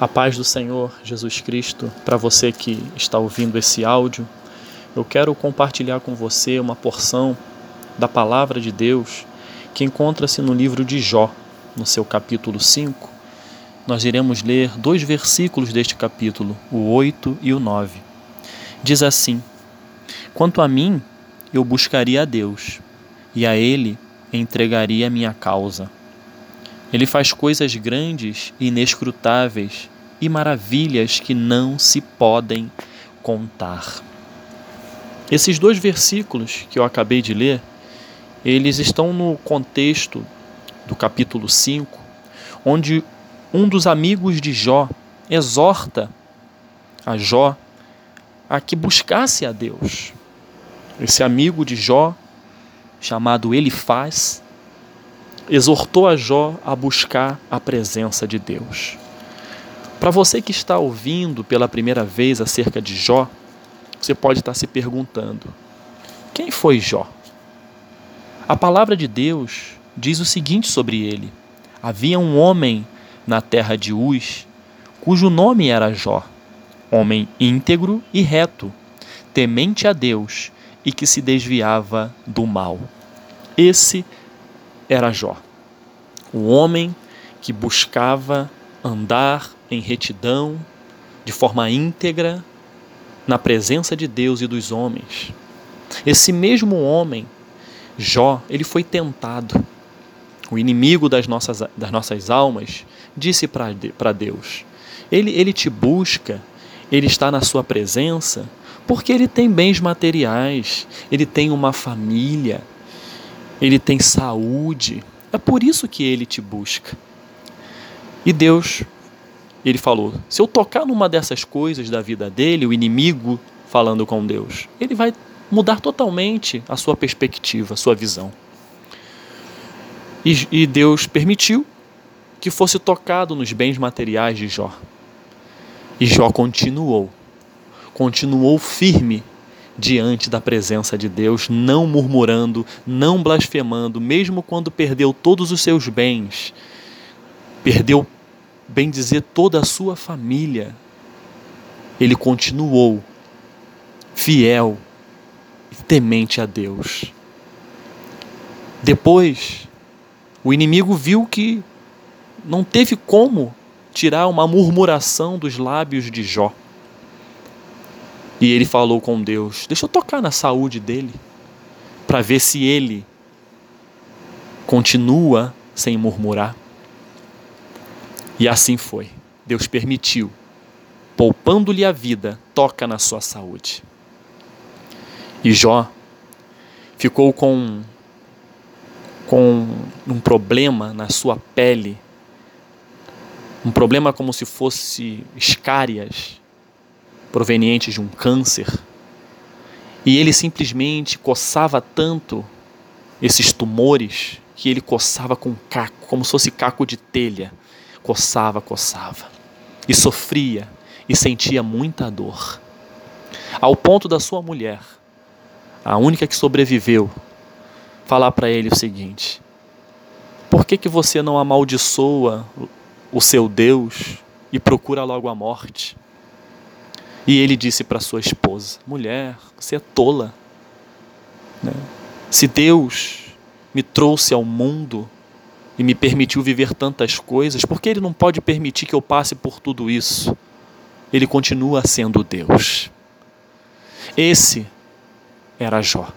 A paz do Senhor Jesus Cristo, para você que está ouvindo esse áudio, eu quero compartilhar com você uma porção da palavra de Deus que encontra-se no livro de Jó, no seu capítulo 5. Nós iremos ler dois versículos deste capítulo, o 8 e o 9. Diz assim: Quanto a mim, eu buscaria a Deus, e a Ele entregaria a minha causa. Ele faz coisas grandes inescrutáveis e maravilhas que não se podem contar. Esses dois versículos que eu acabei de ler, eles estão no contexto do capítulo 5, onde um dos amigos de Jó exorta a Jó a que buscasse a Deus. Esse amigo de Jó, chamado Elifaz, exortou a Jó a buscar a presença de Deus. Para você que está ouvindo pela primeira vez acerca de Jó, você pode estar se perguntando: quem foi Jó? A palavra de Deus diz o seguinte sobre ele: Havia um homem na terra de Uz, cujo nome era Jó, homem íntegro e reto, temente a Deus e que se desviava do mal. Esse era Jó, o homem que buscava andar em retidão, de forma íntegra, na presença de Deus e dos homens. Esse mesmo homem, Jó, ele foi tentado. O inimigo das nossas, das nossas almas disse para Deus: ele, ele te busca, ele está na sua presença, porque ele tem bens materiais, ele tem uma família, ele tem saúde. É por isso que ele te busca. E Deus, ele falou: se eu tocar numa dessas coisas da vida dele, o inimigo falando com Deus, ele vai mudar totalmente a sua perspectiva, a sua visão. E, e Deus permitiu que fosse tocado nos bens materiais de Jó. E Jó continuou, continuou firme diante da presença de Deus, não murmurando, não blasfemando, mesmo quando perdeu todos os seus bens, perdeu, bem dizer, toda a sua família. Ele continuou fiel e temente a Deus. Depois, o inimigo viu que não teve como tirar uma murmuração dos lábios de Jó. E ele falou com Deus: Deixa eu tocar na saúde dele, para ver se ele continua sem murmurar. E assim foi. Deus permitiu, poupando-lhe a vida, toca na sua saúde. E Jó ficou com, com um problema na sua pele, um problema como se fosse escárias provenientes de um câncer, e ele simplesmente coçava tanto esses tumores que ele coçava com caco, como se fosse caco de telha. Coçava, coçava. E sofria e sentia muita dor. Ao ponto da sua mulher, a única que sobreviveu, falar para ele o seguinte: Por que, que você não amaldiçoa o seu Deus e procura logo a morte? E ele disse para sua esposa: Mulher, você é tola. Né? Se Deus me trouxe ao mundo e me permitiu viver tantas coisas, por que Ele não pode permitir que eu passe por tudo isso? Ele continua sendo Deus. Esse era Jó.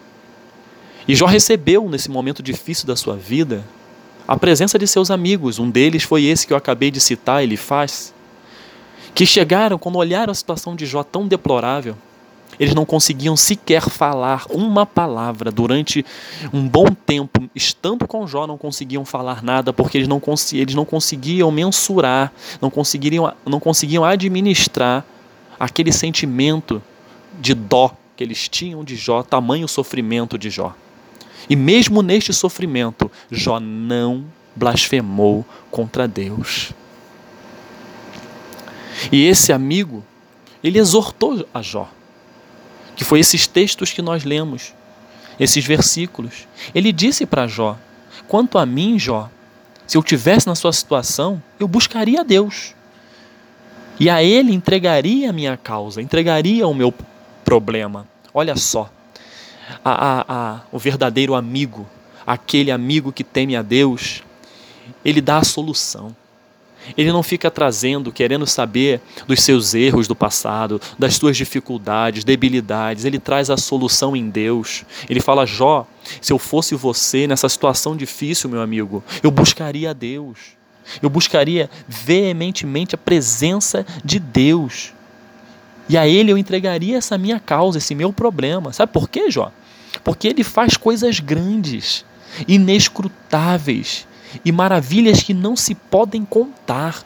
E Jó recebeu, nesse momento difícil da sua vida, a presença de seus amigos. Um deles foi esse que eu acabei de citar, ele faz que chegaram, quando olharam a situação de Jó tão deplorável, eles não conseguiam sequer falar uma palavra durante um bom tempo, estando com Jó, não conseguiam falar nada porque eles não, eles não conseguiam mensurar, não conseguiriam, não conseguiam administrar aquele sentimento de dó que eles tinham de Jó, tamanho sofrimento de Jó. E mesmo neste sofrimento, Jó não blasfemou contra Deus. E esse amigo, ele exortou a Jó, que foi esses textos que nós lemos, esses versículos. Ele disse para Jó: Quanto a mim, Jó, se eu tivesse na sua situação, eu buscaria a Deus. E a Ele entregaria a minha causa, entregaria o meu problema. Olha só, a, a, a, o verdadeiro amigo, aquele amigo que teme a Deus, ele dá a solução. Ele não fica trazendo, querendo saber dos seus erros do passado, das suas dificuldades, debilidades. Ele traz a solução em Deus. Ele fala: Jó, se eu fosse você nessa situação difícil, meu amigo, eu buscaria a Deus. Eu buscaria veementemente a presença de Deus. E a Ele eu entregaria essa minha causa, esse meu problema. Sabe por quê, Jó? Porque Ele faz coisas grandes, inescrutáveis e maravilhas que não se podem contar.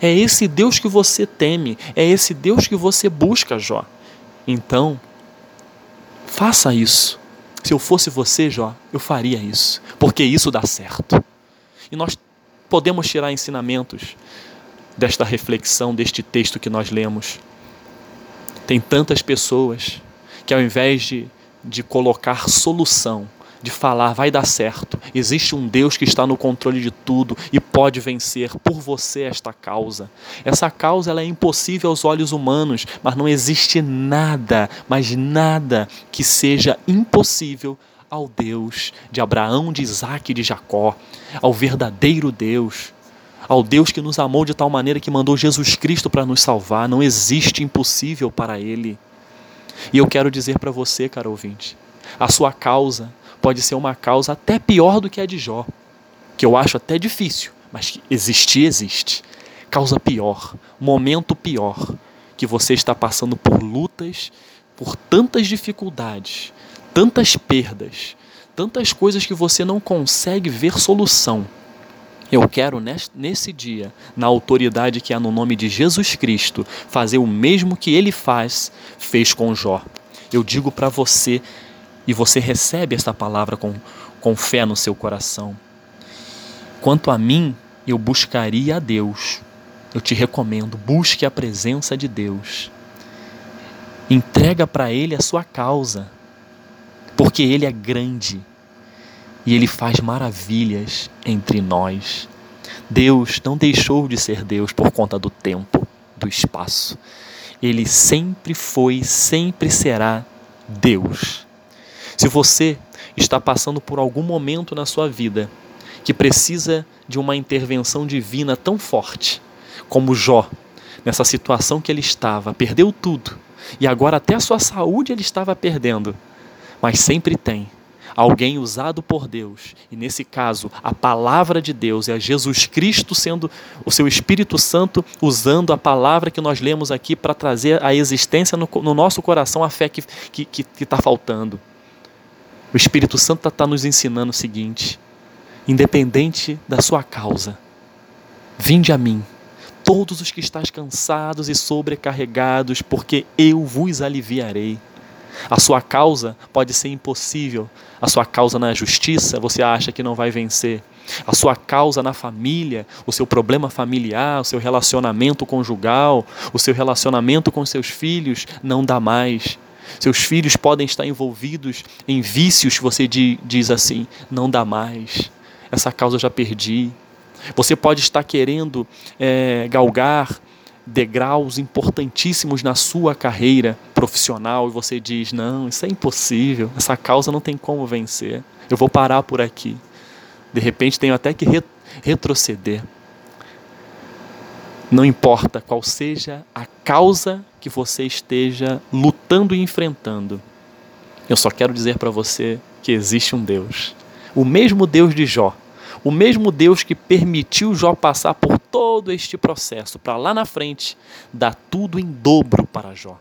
É esse Deus que você teme, é esse Deus que você busca, Jó. Então, faça isso. Se eu fosse você, Jó, eu faria isso, porque isso dá certo. E nós podemos tirar ensinamentos desta reflexão, deste texto que nós lemos. Tem tantas pessoas que, ao invés de, de colocar solução, de falar, vai dar certo. Existe um Deus que está no controle de tudo e pode vencer por você esta causa. Essa causa ela é impossível aos olhos humanos, mas não existe nada, mas nada que seja impossível ao Deus de Abraão, de Isaac e de Jacó, ao verdadeiro Deus, ao Deus que nos amou de tal maneira que mandou Jesus Cristo para nos salvar. Não existe impossível para Ele. E eu quero dizer para você, caro ouvinte, a sua causa pode ser uma causa até pior do que a de Jó, que eu acho até difícil, mas que existir existe. Causa pior, momento pior, que você está passando por lutas, por tantas dificuldades, tantas perdas, tantas coisas que você não consegue ver solução. Eu quero nesse dia, na autoridade que há no nome de Jesus Cristo, fazer o mesmo que ele faz, fez com Jó. Eu digo para você e você recebe esta palavra com, com fé no seu coração. Quanto a mim, eu buscaria a Deus. Eu te recomendo, busque a presença de Deus. Entrega para Ele a sua causa, porque Ele é grande e Ele faz maravilhas entre nós. Deus não deixou de ser Deus por conta do tempo, do espaço. Ele sempre foi, sempre será Deus. Se você está passando por algum momento na sua vida que precisa de uma intervenção divina tão forte como Jó, nessa situação que ele estava, perdeu tudo e agora até a sua saúde ele estava perdendo, mas sempre tem alguém usado por Deus, e nesse caso, a palavra de Deus é Jesus Cristo sendo o seu Espírito Santo usando a palavra que nós lemos aqui para trazer a existência no, no, nosso coração a fé que está que, que, que tá faltando. O Espírito Santo está nos ensinando o seguinte: independente da sua causa, vinde a mim, todos os que estáis cansados e sobrecarregados, porque eu vos aliviarei. A sua causa pode ser impossível. A sua causa na justiça, você acha que não vai vencer. A sua causa na família, o seu problema familiar, o seu relacionamento conjugal, o seu relacionamento com seus filhos, não dá mais. Seus filhos podem estar envolvidos em vícios você diz assim: não dá mais, essa causa eu já perdi. Você pode estar querendo é, galgar degraus importantíssimos na sua carreira profissional e você diz: não, isso é impossível, essa causa não tem como vencer, eu vou parar por aqui. De repente tenho até que re retroceder. Não importa qual seja a causa que você esteja lutando e enfrentando, eu só quero dizer para você que existe um Deus. O mesmo Deus de Jó, o mesmo Deus que permitiu Jó passar por todo este processo, para lá na frente, dar tudo em dobro para Jó.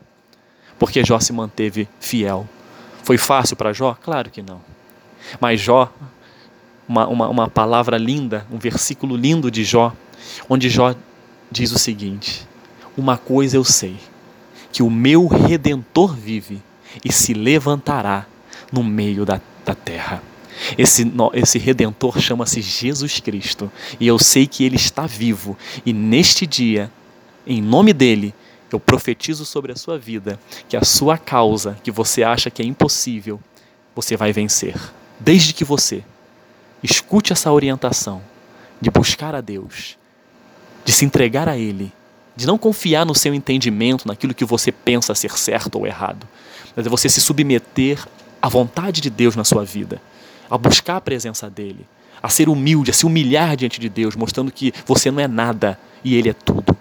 Porque Jó se manteve fiel. Foi fácil para Jó? Claro que não. Mas Jó, uma, uma, uma palavra linda, um versículo lindo de Jó, onde Jó diz o seguinte: Uma coisa eu sei, que o meu redentor vive e se levantará no meio da, da terra. Esse, esse redentor chama-se Jesus Cristo e eu sei que ele está vivo, e neste dia, em nome dele, eu profetizo sobre a sua vida que a sua causa, que você acha que é impossível, você vai vencer. Desde que você escute essa orientação de buscar a Deus de se entregar a Ele de não confiar no seu entendimento, naquilo que você pensa ser certo ou errado, mas é você se submeter à vontade de Deus na sua vida, a buscar a presença dele, a ser humilde, a se humilhar diante de Deus, mostrando que você não é nada e ele é tudo.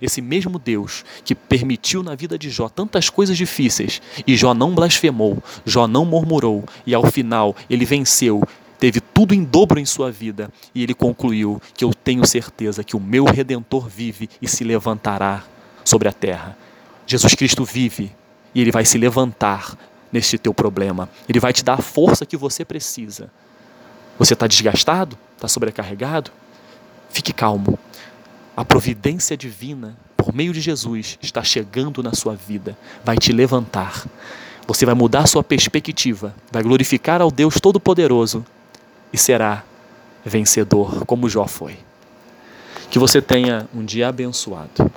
Esse mesmo Deus que permitiu na vida de Jó tantas coisas difíceis e Jó não blasfemou, Jó não murmurou e ao final ele venceu, teve tudo em dobro em sua vida e ele concluiu que eu tenho certeza que o meu redentor vive e se levantará sobre a terra. Jesus Cristo vive e ele vai se levantar neste teu problema. Ele vai te dar a força que você precisa. Você está desgastado? Está sobrecarregado? Fique calmo. A providência divina, por meio de Jesus, está chegando na sua vida, vai te levantar. Você vai mudar sua perspectiva, vai glorificar ao Deus Todo-Poderoso e será vencedor, como Jó foi. Que você tenha um dia abençoado.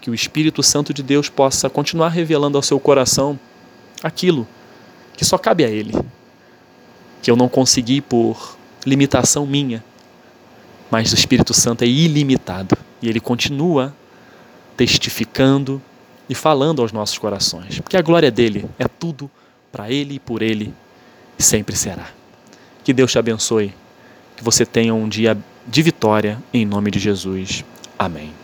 Que o Espírito Santo de Deus possa continuar revelando ao seu coração aquilo que só cabe a Ele. Que eu não consegui por limitação minha, mas o Espírito Santo é ilimitado e ele continua testificando e falando aos nossos corações, porque a glória dele é tudo para ele e por ele e sempre será. Que Deus te abençoe, que você tenha um dia de vitória em nome de Jesus. Amém.